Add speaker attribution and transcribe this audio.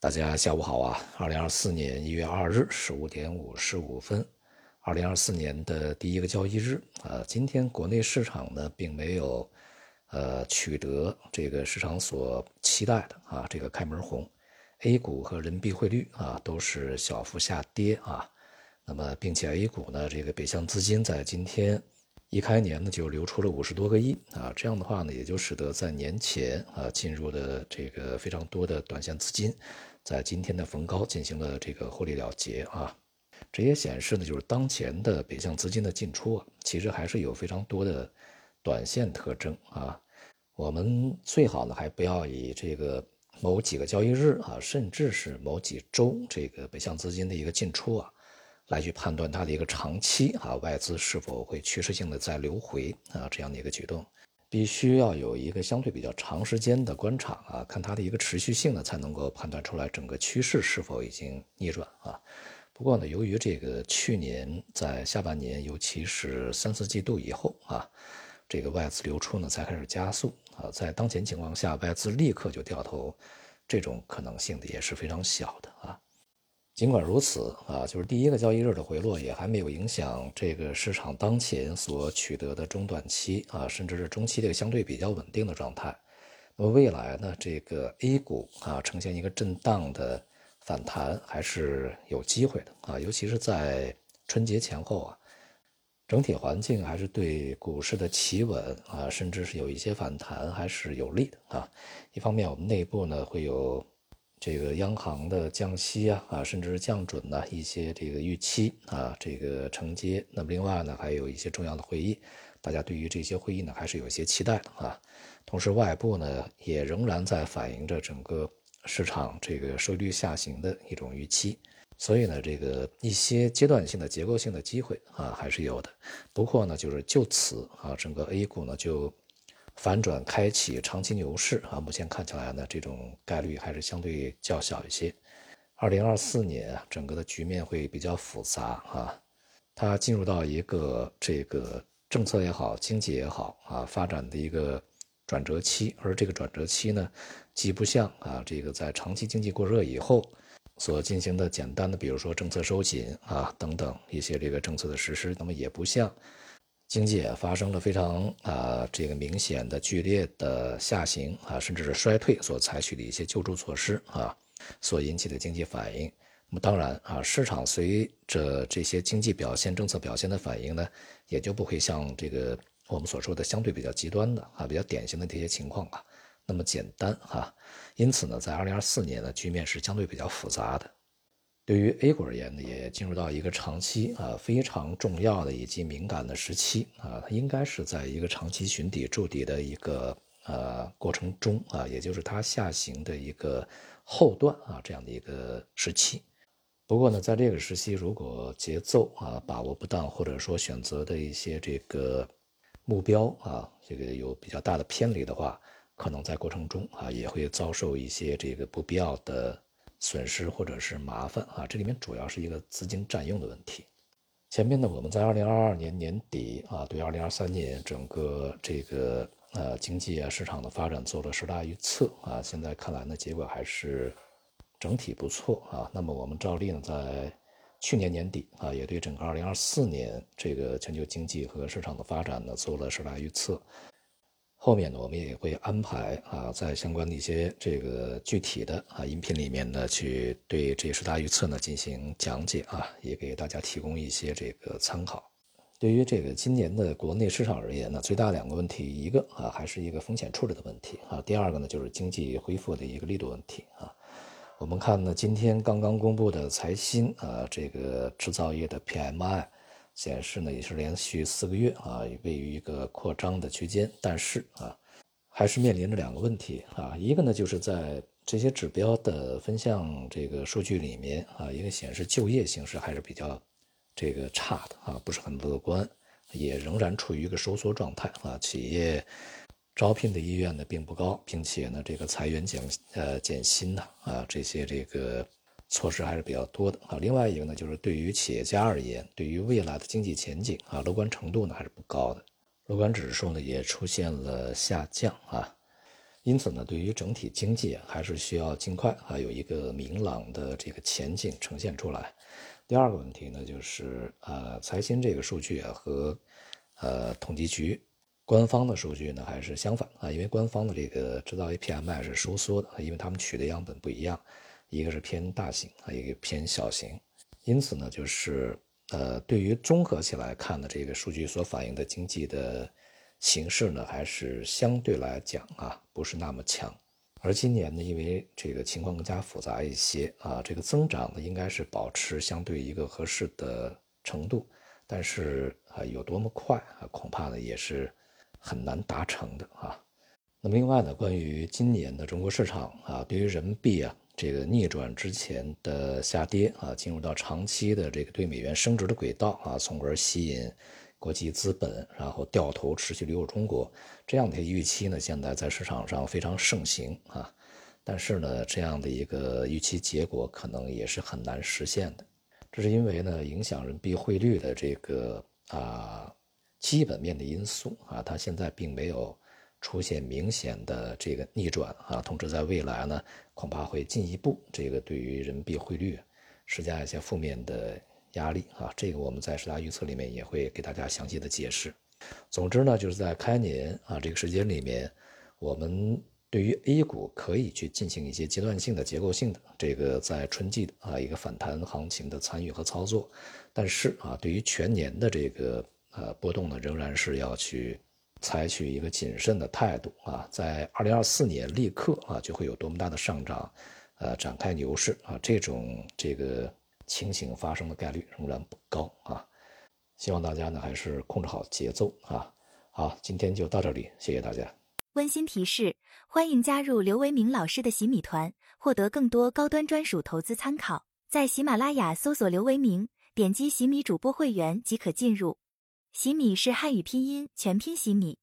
Speaker 1: 大家下午好啊！二零二四年一月二日十五点五十五分，二零二四年的第一个交易日啊，今天国内市场呢并没有呃取得这个市场所期待的啊这个开门红，A 股和人民币汇率啊都是小幅下跌啊，那么并且 A 股呢这个北向资金在今天。一开年呢，就流出了五十多个亿啊，这样的话呢，也就使得在年前啊进入的这个非常多的短线资金，在今天的逢高进行了这个获利了结啊，这也显示呢，就是当前的北向资金的进出啊，其实还是有非常多的短线特征啊，我们最好呢，还不要以这个某几个交易日啊，甚至是某几周这个北向资金的一个进出啊。来去判断它的一个长期啊，外资是否会趋势性的再流回啊这样的一个举动，必须要有一个相对比较长时间的观察啊，看它的一个持续性呢，才能够判断出来整个趋势是否已经逆转啊。不过呢，由于这个去年在下半年，尤其是三四季度以后啊，这个外资流出呢才开始加速啊，在当前情况下，外资立刻就掉头，这种可能性也是非常小的啊。尽管如此啊，就是第一个交易日的回落也还没有影响这个市场当前所取得的中短期啊，甚至是中期的相对比较稳定的状态。那么未来呢，这个 A 股啊呈现一个震荡的反弹还是有机会的啊，尤其是在春节前后啊，整体环境还是对股市的企稳啊，甚至是有一些反弹还是有利的啊。一方面，我们内部呢会有。这个央行的降息啊啊，甚至是降准呢，一些这个预期啊，这个承接。那么另外呢，还有一些重要的会议，大家对于这些会议呢，还是有一些期待的啊。同时，外部呢也仍然在反映着整个市场这个收益率下行的一种预期。所以呢，这个一些阶段性的结构性的机会啊，还是有的。不过呢，就是就此啊，整个 A 股呢就。反转开启长期牛市啊，目前看起来呢，这种概率还是相对较小一些。二零二四年，整个的局面会比较复杂啊，它进入到一个这个政策也好，经济也好啊，发展的一个转折期。而这个转折期呢，既不像啊这个在长期经济过热以后所进行的简单的，比如说政策收紧啊等等一些这个政策的实施，那么也不像。经济也发生了非常啊这个明显的剧烈的下行啊，甚至是衰退所采取的一些救助措施啊，所引起的经济反应。那么当然啊，市场随着这些经济表现、政策表现的反应呢，也就不会像这个我们所说的相对比较极端的啊、比较典型的这些情况啊那么简单哈。因此呢，在二零二四年呢，局面是相对比较复杂的。对于 A 股而言呢，也进入到一个长期啊非常重要的以及敏感的时期啊，它应该是在一个长期寻底筑底的一个呃过程中啊，也就是它下行的一个后段啊这样的一个时期。不过呢，在这个时期，如果节奏啊把握不当，或者说选择的一些这个目标啊这个有比较大的偏离的话，可能在过程中啊也会遭受一些这个不必要的。损失或者是麻烦啊，这里面主要是一个资金占用的问题。前面呢，我们在二零二二年年底啊，对二零二三年整个这个呃经济啊市场的发展做了十大预测啊，现在看来呢，结果还是整体不错啊。那么我们照例呢，在去年年底啊，也对整个二零二四年这个全球经济和市场的发展呢做了十大预测。后面呢，我们也会安排啊，在相关的一些这个具体的啊音频里面呢，去对这十大预测呢进行讲解啊，也给大家提供一些这个参考。对于这个今年的国内市场而言呢，最大两个问题，一个啊还是一个风险处置的问题啊，第二个呢就是经济恢复的一个力度问题啊。我们看呢，今天刚刚公布的财新啊，这个制造业的 PMI。显示呢也是连续四个月啊位于一个扩张的区间，但是啊还是面临着两个问题啊，一个呢就是在这些指标的分项这个数据里面啊，一个显示就业形势还是比较这个差的啊，不是很乐观，也仍然处于一个收缩状态啊，企业招聘的意愿呢并不高，并且呢这个裁员减呃减薪呢啊这些这个。措施还是比较多的啊。另外一个呢，就是对于企业家而言，对于未来的经济前景啊，乐观程度呢还是不高的，乐观指数呢也出现了下降啊。因此呢，对于整体经济还是需要尽快啊有一个明朗的这个前景呈现出来。第二个问题呢，就是呃，财新这个数据啊和呃统计局官方的数据呢还是相反啊，因为官方的这个制造业 PMI 是收缩的，因为他们取的样本不一样，一个是偏大型啊，一个偏小型，因此呢，就是呃，对于综合起来看的这个数据所反映的经济的。形势呢，还是相对来讲啊，不是那么强。而今年呢，因为这个情况更加复杂一些啊，这个增长呢，应该是保持相对一个合适的程度，但是啊，有多么快啊，恐怕呢也是很难达成的啊。那么另外呢，关于今年的中国市场啊，对于人民币啊这个逆转之前的下跌啊，进入到长期的这个对美元升值的轨道啊，从而吸引。国际资本，然后掉头持续流入中国，这样的预期呢，现在在市场上非常盛行啊。但是呢，这样的一个预期结果可能也是很难实现的。这是因为呢，影响人民币汇率的这个啊基本面的因素啊，它现在并没有出现明显的这个逆转啊。同时，在未来呢，恐怕会进一步这个对于人民币汇率施加一些负面的。压力啊，这个我们在十大预测里面也会给大家详细的解释。总之呢，就是在开年啊这个时间里面，我们对于 A 股可以去进行一些阶段性的、结构性的这个在春季的啊一个反弹行情的参与和操作。但是啊，对于全年的这个呃波动呢，仍然是要去采取一个谨慎的态度啊。在二零二四年立刻啊就会有多么大的上涨，呃展开牛市啊这种这个。情形发生的概率仍然不高啊，希望大家呢还是控制好节奏啊。好，今天就到这里，谢谢大家。
Speaker 2: 温馨提示：欢迎加入刘维明老师的洗米团，获得更多高端专属投资参考。在喜马拉雅搜索刘维明，点击洗米主播会员即可进入。洗米是汉语拼音全拼洗米。